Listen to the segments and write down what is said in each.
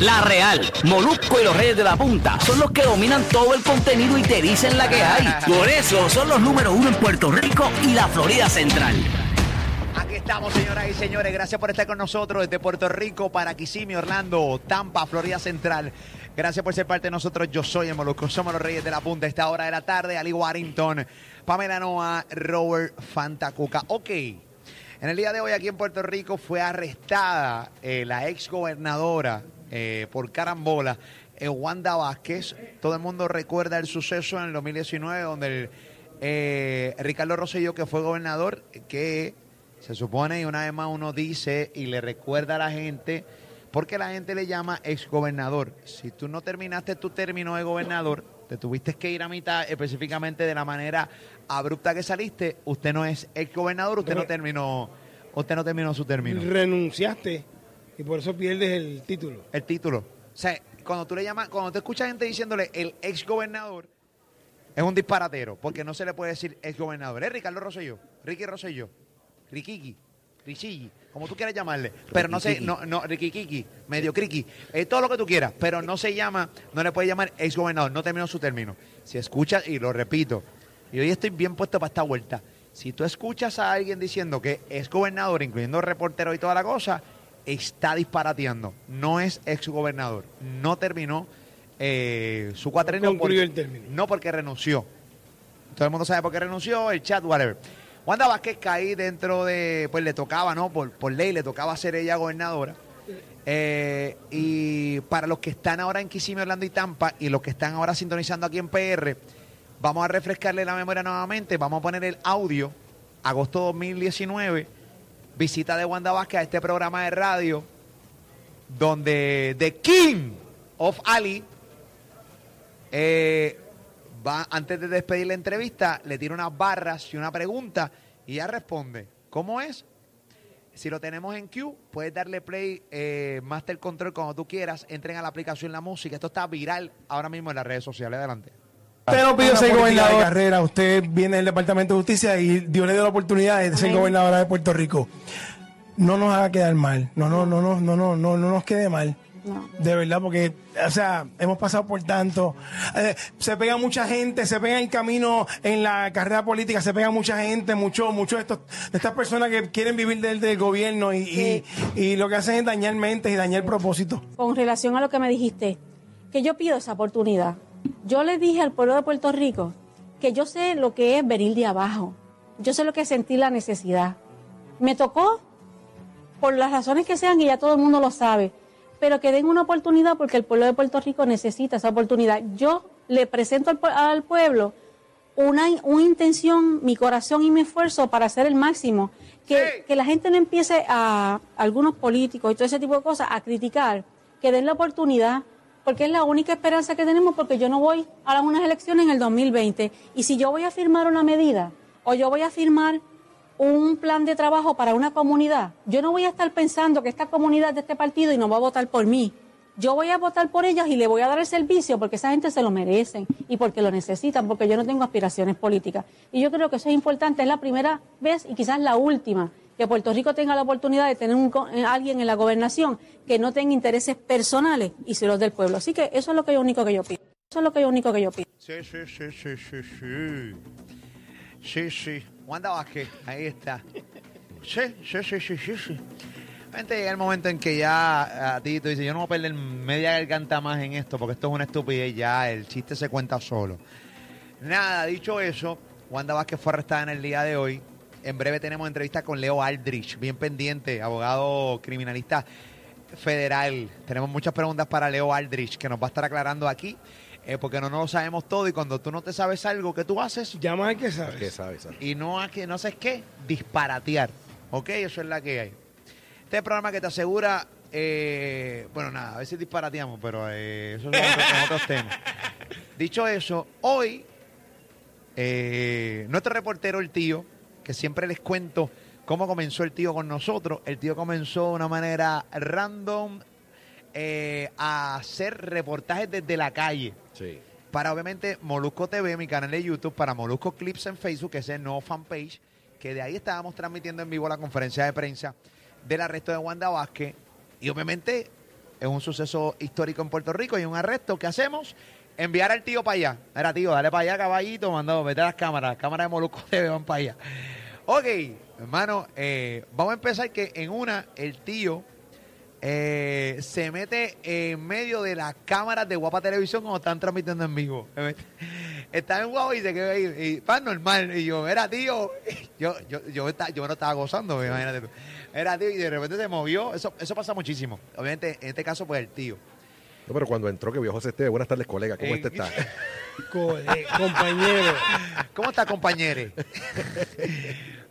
La Real, Molusco y los Reyes de la Punta son los que dominan todo el contenido y te dicen la que hay. Por eso son los número uno en Puerto Rico y la Florida Central. Aquí estamos, señoras y señores. Gracias por estar con nosotros desde Puerto Rico para Kissimmee, Orlando, Tampa, Florida Central. Gracias por ser parte de nosotros. Yo soy el Molusco. Somos los Reyes de la Punta. Esta hora de la tarde, Ali Warrington, Pamela Noa, Robert Fantacuca. Ok. En el día de hoy aquí en Puerto Rico fue arrestada eh, la ex gobernadora eh, por carambola, eh, Wanda Vázquez. Todo el mundo recuerda el suceso en el 2019 donde el, eh, Ricardo Rosselló, que fue gobernador, que se supone y una vez más uno dice y le recuerda a la gente, porque la gente le llama ex gobernador. Si tú no terminaste tu término de gobernador, te tuviste que ir a mitad específicamente de la manera abrupta que saliste, usted no es ex gobernador, usted no terminó, usted no terminó su término. Renunciaste y por eso pierdes el título. El título. O sea, cuando tú le llamas, cuando tú escuchas gente diciéndole el ex gobernador, es un disparatero, porque no se le puede decir ex gobernador. Es Ricardo Rosselló, Ricky Rosselló, Riquiqui, Richigi, como tú quieras llamarle. Pero no se, no, no, Riquiqui, medio criqui, eh, todo lo que tú quieras, pero no se llama, no le puedes llamar ex gobernador, no terminó su término. Si escuchas, y lo repito, y hoy estoy bien puesto para esta vuelta, si tú escuchas a alguien diciendo que es gobernador, incluyendo reportero y toda la cosa, está disparateando. No es ex gobernador. No terminó eh, su cuatrenio. concluyó porque- el término. No porque renunció. Todo el mundo sabe por qué renunció, el chat, whatever. Wanda Vázquez caí dentro de, pues le tocaba, ¿no? Por, por ley le tocaba ser ella gobernadora. Eh, y para los que están ahora en Kissimmee, Orlando y Tampa, y los que están ahora sintonizando aquí en PR, vamos a refrescarle la memoria nuevamente. Vamos a poner el audio, agosto 2019, visita de Wanda Vázquez a este programa de radio, donde The King of Ali eh, va, antes de despedir la entrevista, le tira unas barras y una pregunta y ella responde. ¿Cómo es? Si lo tenemos en Q, puedes darle play, eh, Master Control cuando tú quieras. Entren a la aplicación La Música. Esto está viral ahora mismo en las redes sociales. Adelante. Ah, usted no pidió ser gobernador. Carrera, usted viene del Departamento de Justicia y Dios le dio la oportunidad de ser gobernadora de Puerto Rico. No nos haga quedar mal. No, no, no, no, no, no, no, no nos quede mal. No. De verdad, porque, o sea, hemos pasado por tanto. Eh, se pega mucha gente, se pega el camino en la carrera política, se pega mucha gente, mucho, mucho de, estos, de estas personas que quieren vivir del, del gobierno y, y, lo que hacen es dañar mentes y dañar propósitos. Con relación a lo que me dijiste, que yo pido esa oportunidad. Yo le dije al pueblo de Puerto Rico que yo sé lo que es venir de abajo. Yo sé lo que es sentir la necesidad. Me tocó por las razones que sean y ya todo el mundo lo sabe. Pero que den una oportunidad porque el pueblo de Puerto Rico necesita esa oportunidad. Yo le presento al, al pueblo una, una intención, mi corazón y mi esfuerzo para hacer el máximo. Que, que la gente no empiece a, algunos políticos y todo ese tipo de cosas, a criticar, que den la oportunidad, porque es la única esperanza que tenemos, porque yo no voy a unas elecciones en el 2020. Y si yo voy a firmar una medida o yo voy a firmar un plan de trabajo para una comunidad, yo no voy a estar pensando que esta comunidad de este partido y no va a votar por mí. Yo voy a votar por ellas y le voy a dar el servicio porque esa gente se lo merecen y porque lo necesitan, porque yo no tengo aspiraciones políticas. Y yo creo que eso es importante, es la primera vez y quizás la última que Puerto Rico tenga la oportunidad de tener un eh, alguien en la gobernación que no tenga intereses personales y se los del pueblo. Así que eso es lo que yo único que yo pido. Eso es lo que yo único que yo pido. Sí, sí, sí, sí, sí, sí. Sí, sí. Wanda Vázquez, ahí está. Sí, sí, sí, sí, sí, sí. Llega el momento en que ya a ti yo no voy a perder media garganta más en esto porque esto es una estupidez ya, el chiste se cuenta solo. Nada, dicho eso, Wanda Vázquez fue arrestada en el día de hoy. En breve tenemos entrevista con Leo Aldrich, bien pendiente, abogado criminalista federal. Tenemos muchas preguntas para Leo Aldrich que nos va a estar aclarando aquí, eh, porque no nos lo sabemos todo y cuando tú no te sabes algo, ¿qué tú haces? Llama al que sabes. ¿Qué sabes? sabes? y no a que no sabes qué, disparatear. ¿Ok? Eso es la que hay. Este programa que te asegura, eh, bueno, nada, a veces disparateamos, pero eh, eso son otros, son otros temas. Dicho eso, hoy, eh, nuestro reportero, el tío, que siempre les cuento cómo comenzó el tío con nosotros, el tío comenzó de una manera random eh, a hacer reportajes desde la calle Sí. para obviamente Molusco TV, mi canal de YouTube, para Molusco Clips en Facebook, que es el nuevo fanpage, que de ahí estábamos transmitiendo en vivo la conferencia de prensa del arresto de Wanda Vázquez. Y obviamente es un suceso histórico en Puerto Rico y un arresto. ¿Qué hacemos? Enviar al tío para allá. Era tío, dale para allá, caballito, mandado, vete a las cámaras. Las cámaras de Molusco TV van para allá. Ok, hermano, eh, vamos a empezar que en una, el tío eh, se mete en medio de las cámaras de Guapa Televisión cuando están transmitiendo en vivo. Está en Guapa y se queda ahí, y pan normal. Y yo, era tío, yo, yo, yo, está- yo me lo estaba gozando, imagínate tú. Era tío y de repente se movió. Eso, eso pasa muchísimo. Obviamente, en este caso, pues el tío. No, pero cuando entró que vio José Esteve, buenas tardes, colega, ¿cómo Eh, este está? Co- eh, compañero. ¿Cómo está, compañeros?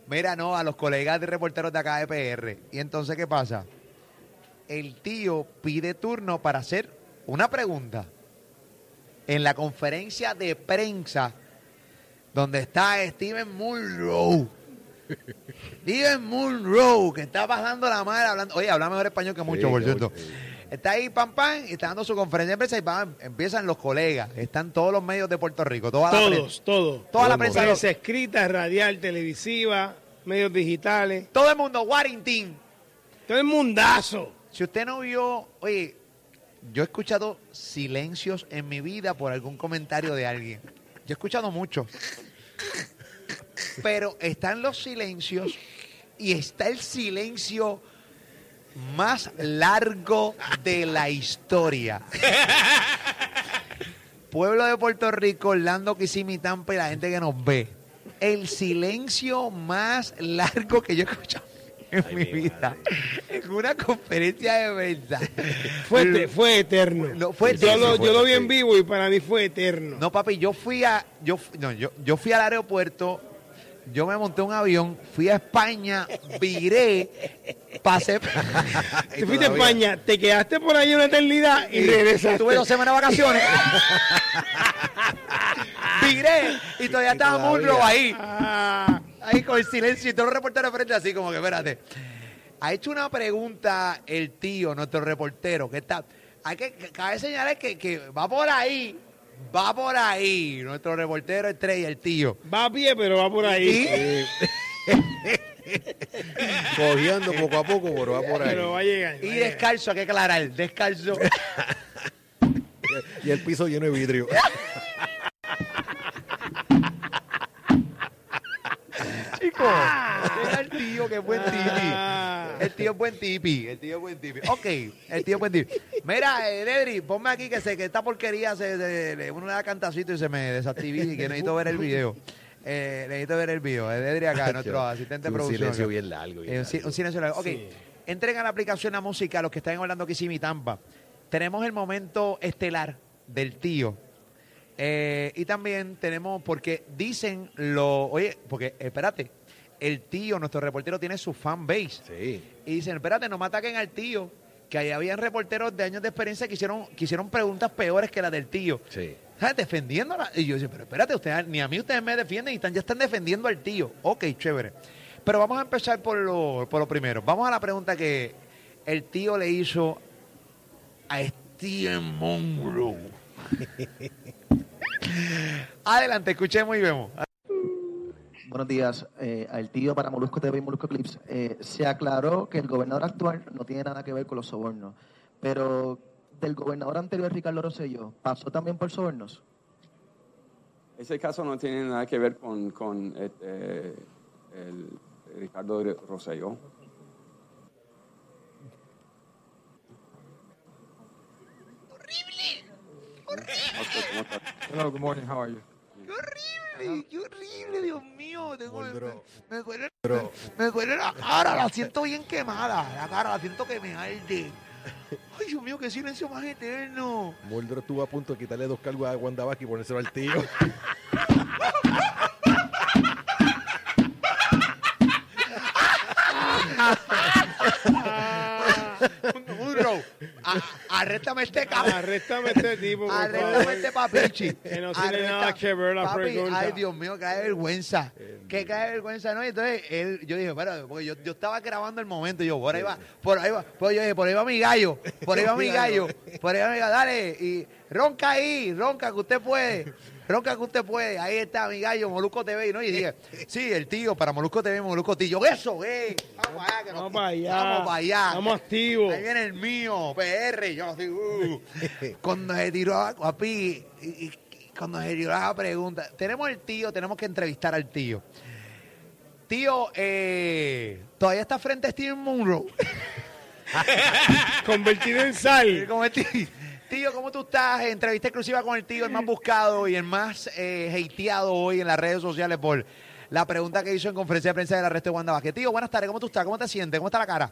Mira, no, a los colegas de reporteros de acá de PR. Y entonces, ¿qué pasa? El tío pide turno para hacer una pregunta. En la conferencia de prensa donde está Steven Munro. Steven Munro, que está bajando la madre hablando. Oye, habla mejor español que mucho, Sí, por cierto. Está ahí, pam, pam, y está dando su conferencia de prensa y van- empiezan los colegas. Están todos los medios de Puerto Rico, toda la prensa. Todos, todos. Toda la Todo el prensa. Prensa escrita, radial, televisiva, medios digitales. Todo el mundo, Warrington. Todo el mundazo. Si usted no vio, oye, yo he escuchado silencios en mi vida por algún comentario de alguien. Yo he escuchado mucho. Pero están los silencios y está el silencio más largo de la historia. Pueblo de Puerto Rico, Orlando, Tampa y la gente que nos ve. El silencio más largo que yo he escuchado en mi vida. En una conferencia de prensa. Fue, fue eterno. No, fue yo, lo, yo lo vi en vivo y para mí fue eterno. No, papi, yo fui a. Yo, no, yo, yo fui al aeropuerto, yo me monté un avión, fui a España, viré, pasé. Te fuiste a España, te quedaste por ahí una eternidad y regresaste. Tuve dos semanas de vacaciones. viré y todavía estaba todavía. Munro ahí. Ah, Ahí con el silencio y todos los reporteros frente así como que, espérate. Ha hecho una pregunta el tío, nuestro reportero, que está... Hay que, que cabe señalar que, que va por ahí, va por ahí, nuestro reportero estrella, el tío. va a pie, pero va por ahí. Cogiendo poco a poco, pero va por ahí. Pero va a llegar. Y va descalzo, hay que aclarar, descalzo. Y el piso lleno de vidrio. Chicos, deja el tío que es buen tipi. Ah. El tío es buen tipi, el tío es buen tipi. Ok, el tío es buen tipi. Mira, eh, ponme aquí que, se, que esta porquería se, se- le- uno le da cantacito y se me desactivó y que necesito ver el video. Eh, necesito ver el video. Eh, Ledri acá, nuestro asistente de un producción. silencio bien largo. bien Eh, un, si- largo. un silencio largo. Ok, Sí. entren a la aplicación La Música, los que están hablando Kissimmee Tampa. Tenemos el momento estelar del tío. Eh, y también tenemos, porque dicen lo. Oye, porque espérate, el tío, nuestro reportero, tiene su fan base. Sí. Y dicen, espérate, no me ataquen al tío. Que ahí habían reporteros de años de experiencia que hicieron, que hicieron preguntas peores que las del tío. Sí. ¿Sabes? Defendiéndola. Y yo decía, pero espérate, ustedes, ni a mí ustedes me defienden y están, ya están defendiendo al tío. Ok, chévere. Pero vamos a empezar por lo, por lo primero. Vamos a la pregunta que el tío le hizo a Steven Monroe. Adelante, escuchemos y vemos. Buenos días. Eh, al tío para Molusco TV y Molusco Clips. Eh, se aclaró que el gobernador actual no tiene nada que ver con los sobornos. Pero del gobernador anterior, Ricardo Rosselló, ¿pasó también por sobornos? Ese caso no tiene nada que ver con, con este, el Ricardo Rosselló. Horrible. Hello, good morning. How are you? ¡Qué horrible! ¡Qué horrible, Dios mío! Tengo- Moldro. me, duele, me duele la cara, la siento bien quemada. La cara, la siento que me arde. ¡Ay, Dios mío, qué silencio más eterno! Muldrow estuvo a punto de quitarle dos cargos a Wanda Vázquez y ponérselo al tío. arréstame este cabrón. Arréstame este tipo, por Arréstame este papichi. Que no tiene Arresta- nada que ver la Papi, pregunta. Ay, Dios mío, cae vergüenza. Que cae vergüenza, ¿no? Y entonces él, yo dije, pero, porque yo, yo estaba grabando el momento y yo, por ahí va, por ahí va, pues yo dije, por ahí va mi gallo, por ahí va mi gallo, por ahí va mi gallo, dale, y ronca ahí, ronca que usted puede. Ronca que usted puede. Ahí está mi gallo, Molusco TV. ¿no? Y dije, sí, el tío para Molusco TV, Molusco Tío. Eso, eh. Vamos allá. que nos- Vamos para allá. Vamos para allá. Estamos activos. Ahí viene el mío, PR. Yo así, uh. Cuando se tiró a Guapi, y, cuando se tiró la pregunta, tenemos el tío, tenemos que entrevistar al tío. Tío, eh, todavía está frente a Steven Monroe. Convertido en sal. El tío, ¿cómo tú estás? Entrevista exclusiva con el tío, el más buscado y el más eh, hateado hoy en las redes sociales por la pregunta que hizo en conferencia de prensa del arresto de Wanda Vázquez. Tío, buenas tardes, ¿cómo tú estás? ¿Cómo te sientes? ¿Cómo está la cara?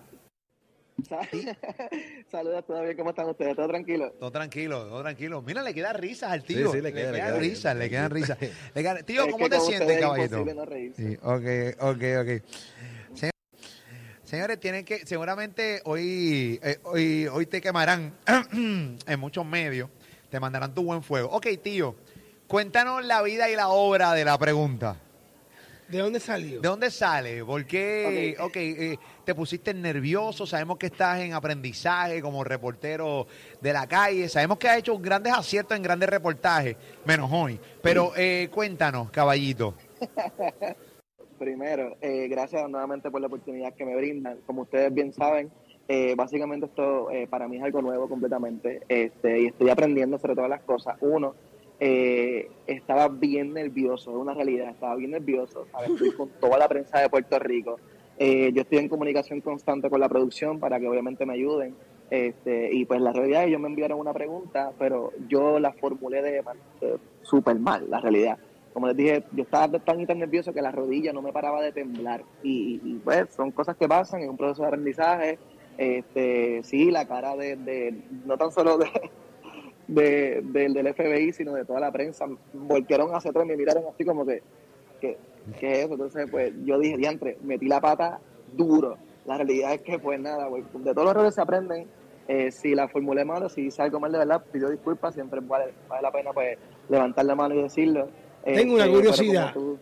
Saludos, ¿todo bien? ¿Cómo están ustedes? ¿Todo tranquilo? Todo tranquilo, todo tranquilo. Mira, le queda risas al tío. Sí, sí, le queda, le quedan queda. risas, le quedan risas. Quedan- Tío, Es ¿cómo que te sientes, caballito? no reírse. Sí, ok, ok, ok. Señor- Señores, tienen que, seguramente hoy, eh, hoy, hoy te quemarán en muchos medios, te mandarán tu buen fuego. Ok, tío, cuéntanos la vida y la obra de la pregunta. ¿De dónde salió? ¿De dónde sale? ¿Por qué? Ok, eh, te pusiste nervioso. Sabemos que estás en aprendizaje como reportero de la calle. Sabemos que has hecho grandes aciertos en grandes reportajes, menos hoy. Pero eh, cuéntanos, caballito. Primero, eh, gracias nuevamente por la oportunidad que me brindan. Como ustedes bien saben, eh, básicamente esto eh, para mí es algo nuevo completamente este, y estoy aprendiendo sobre todas las cosas. Uno, eh, estaba bien nervioso, es una realidad, estaba bien nervioso. ¿sabes? Estoy con toda la prensa de Puerto Rico. Eh, yo estoy en comunicación constante con la producción para que obviamente me ayuden. Este, y pues la realidad, ellos me enviaron una pregunta, pero yo la formulé de de súper mal, la realidad. Como les dije, yo estaba tan y tan nervioso que la rodilla no me paraba de temblar. Y, y, pues son cosas que pasan en un proceso de aprendizaje. Este, sí, la cara de, de no tan solo de, de- del, del FBI, sino de toda la prensa, voltearon hacia atrás y me miraron así como que, que ¿qué es eso? Entonces, pues yo dije, diantre, metí la pata duro. La realidad es que, pues nada, güey, de todos los errores se aprenden. Eh, si la formulé mal o si hice algo mal de verdad, pido disculpas, siempre vale, vale la pena pues levantar la mano y decirlo. Tengo una Este, curiosidad. como tú-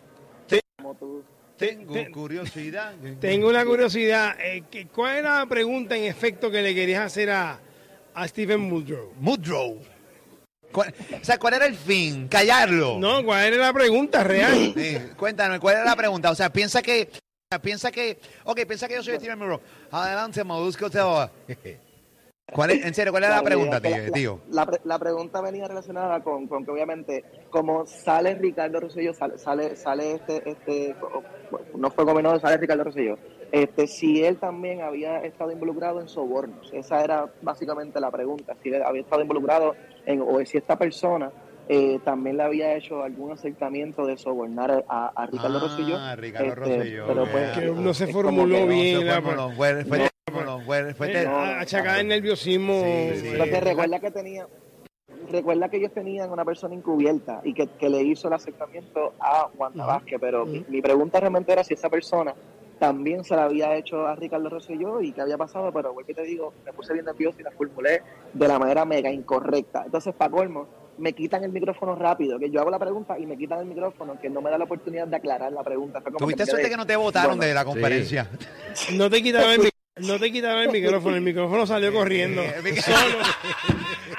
como tú- Tengo te- curiosidad. Tengo una curiosidad. eh, ¿Cuál era la pregunta en efecto que le querías hacer a, a Stephen Muldrow? Woodrow. ¿Cuál- o sea, ¿cuál era el fin? ¿Callarlo? No, ¿cuál era la pregunta real? Sí, cuéntame, ¿cuál era la pregunta? O sea, piensa que, o sea, piensa que, ok, piensa que yo soy Steven Monroe. Adelante, Molusco Teo. ¿Cuál es, en serio, cuál era la pregunta, tío? La, la pre- la pregunta venía relacionada con, con que obviamente como sale Ricardo Rosselló, sale, sale, sale este, este, no fue gobernador, sale Ricardo Rosselló, este, si él también había estado involucrado en sobornos. Esa era básicamente la pregunta, si él había estado involucrado en, o si esta persona eh, también le había hecho algún acercamiento de sobornar a, a Ricardo Ah, Rosselló. Ricardo Este, Rosselló, Pero pues. Que no se formuló que no, bien. Se la- fue, no, fue, fue, no, fue, fue, te- a- achacada el nerviosismo. Sí, sí. Porque recuerda que tenía, recuerda que ellos tenían una persona encubierta y que, que le hizo el acercamiento a Wanda Vázquez, pero mi, mi pregunta realmente era si esa persona también se la había hecho a Ricardo Rosselló y qué había pasado, pero vuelvo y te digo, me puse bien nervioso y la formulé de la manera mega incorrecta. Entonces, para colmo, me quitan el micrófono rápido, que yo hago la pregunta y me quitan el micrófono, que no me da la oportunidad de aclarar la pregunta. Tuviste suerte quedé, que no te votaron bueno, de la conferencia. No te quitaba el, mi- no te quitaba el micrófono, el micrófono salió corriendo. El mic- Solo.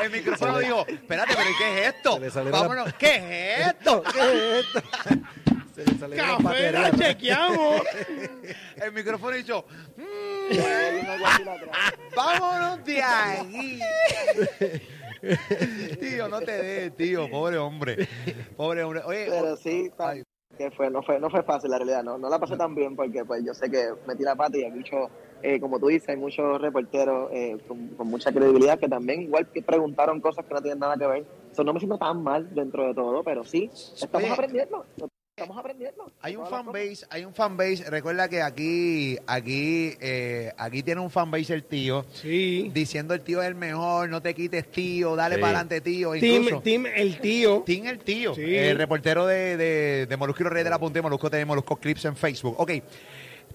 El micrófono dijo, espérate, pero ¿y ¿qué es esto? Se le salieron Vámonos, ¿qué es esto? ¿Qué es esto? Se le salieron las Café, la baterías. chequeamos. El micrófono dijo, "Mm, vámonos de aquí. tío, no te des, tío, pobre hombre. Pobre hombre. Oye, Pero sí, ta- Ay. que fue, no fue, no fue fácil la realidad, no, no la pasé tan bien porque pues yo sé que metí la pata y hay muchos, eh, como tú dices, hay muchos reporteros eh, con, con mucha credibilidad que también igual que preguntaron cosas que no tienen nada que ver. Eso no me siento tan mal dentro de todo, pero sí, estamos Oye. aprendiendo, estamos aprendiendo. Hay un fanbase, hay un fanbase. Recuerda que aquí, aquí, eh, aquí tiene un fanbase el tío. Sí. Diciendo el tío es el mejor, no te quites tío, dale Sí. para adelante tío. Incluso, Team, team el tío. Tim el tío, Sí. el reportero de, de, de Molusco y los Reyes de la Punta y Molusco TV, Molusco Clips en Facebook. Ok,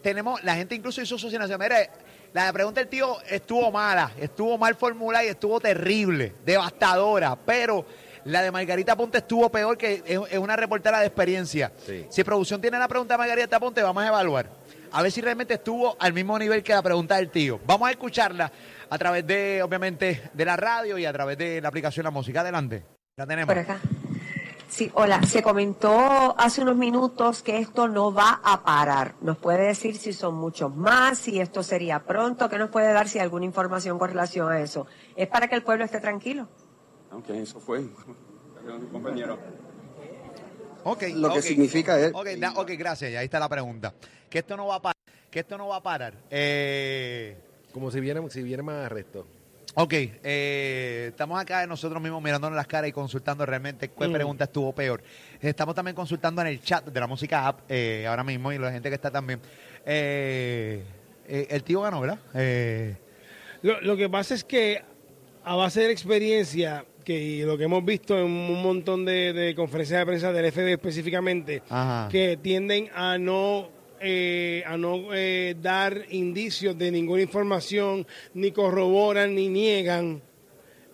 tenemos, la gente incluso hizo asociación. Mira, la pregunta del tío estuvo mala, estuvo mal formulada y estuvo terrible, devastadora, pero la de Margarita Ponte estuvo peor que es, es una reportera de experiencia. Sí. Si producción tiene la pregunta de Margarita Ponte, vamos a evaluar. A ver si realmente estuvo al mismo nivel que la pregunta del tío. Vamos a escucharla a través de, obviamente, de la radio y a través de la aplicación La Música. Adelante. La tenemos. Por acá. Sí, hola. Se comentó hace unos minutos que esto no va a parar. ¿Nos puede decir si son muchos más, si esto sería pronto? ¿Qué nos puede dar si hay alguna información con relación a eso? ¿Es para que el pueblo esté tranquilo? Ok, eso fue. compañero. Ok, Lo que significa es- Ok, da- ok, gracias. Ahí está la pregunta. Que esto no va a parar. Que esto no va a parar. Eh, Como si viene, si viene más arresto. Ok, eh, estamos acá nosotros mismos mirándonos las caras y consultando realmente qué Mm. pregunta estuvo peor. Estamos también consultando en el chat de la música app eh, ahora mismo y la gente que está también. Eh, eh, el tío ganó, ¿verdad? Eh, Lo, lo que pasa es que a base de la experiencia que y lo que hemos visto en un montón de, de conferencias de prensa del FB específicamente, Ajá. que tienden a no eh, a no eh, dar indicios de ninguna información, ni corroboran ni niegan.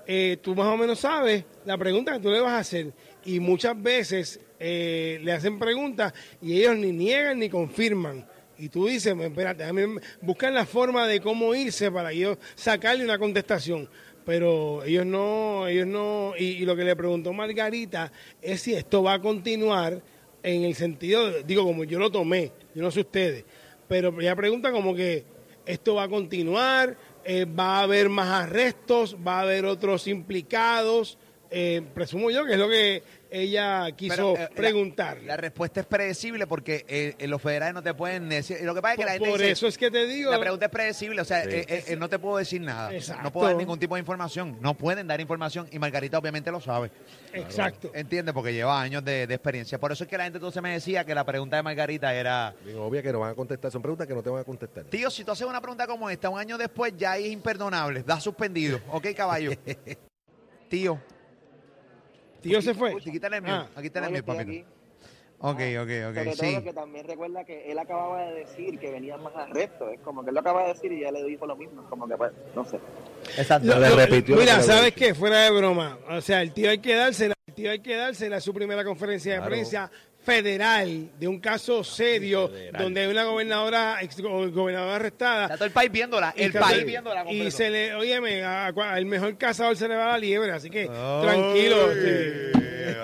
Eh, tú más o menos sabes la pregunta que tú le vas a hacer y muchas veces eh, le hacen preguntas y ellos ni niegan ni confirman. Y tú dices, "Pues, espérate, déjame- buscan la forma de cómo irse para ellos sacarle una contestación. Pero ellos no, ellos no, y lo que le preguntó Margarita es si esto va a continuar en el sentido, digo, como yo lo tomé, yo no sé ustedes, pero ella pregunta como que esto va a continuar, eh, va a haber más arrestos, va a haber otros implicados, eh, presumo yo que es lo que ella quiso Pero, eh, preguntar. La, respuesta es predecible porque eh, eh, los federales no te pueden decir. Lo que pasa es que Por- la gente por dice, eso es que te digo- La pregunta es predecible, o sea, Sí. eh, eh, eh, no te puedo decir nada. Exacto. No puedo dar ningún tipo de información. No pueden dar información y Margarita obviamente lo sabe. Exacto. Entiende, porque lleva años de, de experiencia. Por eso es que la gente entonces me decía que la pregunta de Margarita era. Bien obvia que no van a contestar. Son preguntas que no te van a contestar. Tío, si tú haces una pregunta como esta un año después, ya es imperdonable. Da suspendido. Ok, caballo. Tío. Tío se fue. Aquí está el mío. Ah. Aquí está el mío, papito. aquí. Ok, ok, Sobre ok. todo Sí. que también recuerda que él acababa de decir que venían más arrestos. Es como que él lo acaba de decir y ya le dijo lo mismo. Es como que, pues, no sé. Exacto. Le repitió mira, ¿sabes qué? Fuera de broma. O sea, el tío hay que dársela. El tío hay que dársela a su primera conferencia de Claro. prensa federal de un caso serio Federal. donde hay una gobernadora, ex go- gobernadora arrestada. Está todo el país viéndola. El Y país viéndola. Y se le, óyeme, al mejor cazador se le va la liebre, así que Ay, tranquilo. este,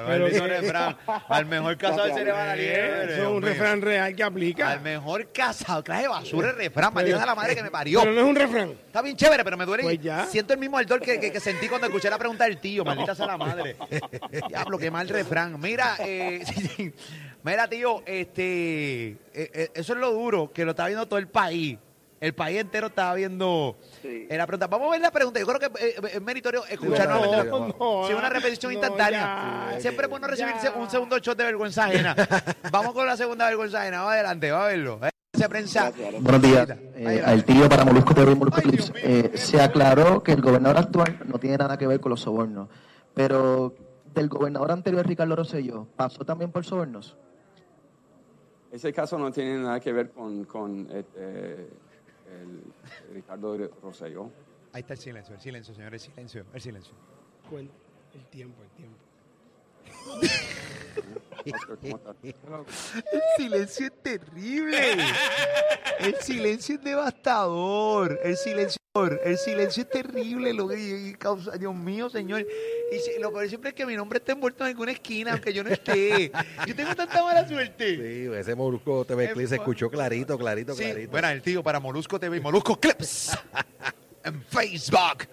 pero refrán. Al mejor cazador se le va la liebre. Eso es un refrán real que aplica. Al mejor cazador. Clase de basura el refrán. Maldita la madre que me parió. Pero no es un refrán. Está bien chévere, pero me duele. Pues ya. Siento el mismo ardor que, que- que sentí cuando escuché la pregunta del tío. Maldita sea la madre. Diablo, qué mal refrán. Mira, eh, mira, tío, este, eh, eh, eso es lo duro, que lo está viendo todo el país. El país entero estaba viendo Sí. eh, la pregunta. Vamos a ver la pregunta. Yo creo que eh, es meritorio escuchar No, nuevamente. no, no, Sí, una repetición no, instantánea. ya, Siempre es bueno recibir ya. un segundo shot de vergüenza ajena. Vamos con la segunda vergüenza ajena. Vamos adelante, va a verlo. Eh, Se prensa. Buenos días. Eh, va. al tío para Molusco TV y Molusco Ay, Clips. Dios mío. Eh, se aclaró que el gobernador actual no tiene nada que ver con los sobornos. Pero del gobernador anterior, Ricardo Rosselló, ¿pasó también por sobornos? Ese caso no tiene nada que ver con, con el Ricardo Rosselló. Ahí está el silencio, el silencio, señor, el silencio, el silencio. Cuen- El tiempo, el tiempo. El silencio es terrible. El silencio es devastador. El silencio, el silencio es terrible. Lo que causa, Dios mío, señor. Y si- lo peor siempre es que mi nombre está envuelto en alguna esquina, aunque yo no esté. Yo tengo tanta mala suerte. Sí, ese Molusco TV Clip se escuchó clarito, clarito, Sí, clarito. bueno, el tío para Molusco TV Molusco Clips. En Facebook.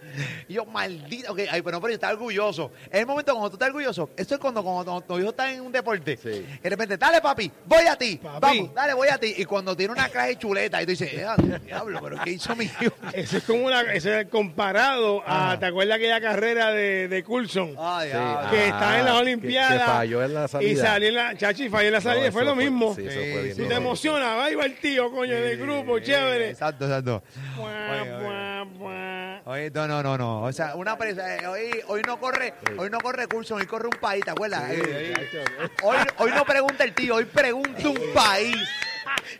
Y yo, maldito. Ok, ay, pero, pero yo estaba orgulloso. En el momento cuando tú estás orgulloso, esto es cuando, cuando tu hijo está en un deporte. Sí. Y de repente, dale, papi, voy a ti. Papi. Vamos, dale, voy a ti. Y cuando tiene una clase de chuleta, y tú dices, "Eh, diablo, pero ¿qué hizo mi hijo? Eso es como una, eso es comparado a, Ah. ¿te acuerdas aquella carrera de, de Coulson? Ay, Sí, que ah, está en las que- Olimpiadas. que falló en la salida. Y salió en la, chachi, falló en la salida, eso fue lo mismo. Sí, eso fue bien. Tú te emocionas, va, y va el tío, coño, del grupo, chévere. Exacto, exacto. Buah, buah, buah. Oye, no, no, no, no. O sea, una presa, eh, hoy, hoy no corre, hoy no corre curso, hoy corre un país, ¿te acuerdas? Eh, eh, hoy, hoy no pregunta el tío, hoy pregunta un país.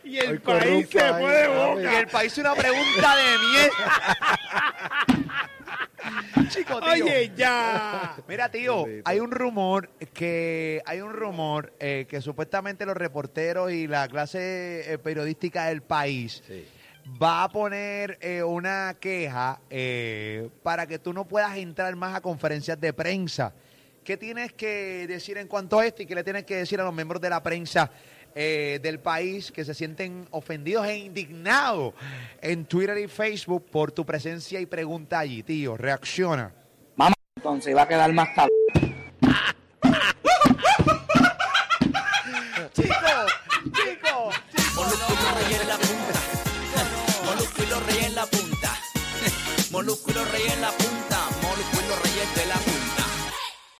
Y el Hoy país se país, fue de. Y boca. el país una pregunta de mierda. Chico, tío. Oye, ya. Mira, tío, hay un rumor que hay un rumor eh, que supuestamente los reporteros y la clase eh, periodística del país Sí. Va a poner eh, una queja eh, para que tú no puedas entrar más a conferencias de prensa. ¿Qué tienes que decir en cuanto a esto y qué le tienes que decir a los miembros de la prensa eh, del país que se sienten ofendidos e indignados en Twitter y Facebook por tu presencia y pregunta allí, tío? Reacciona. Mamá, entonces va a quedar más cabrón. Molusco y los reyes en la punta. Molusco y de la punta.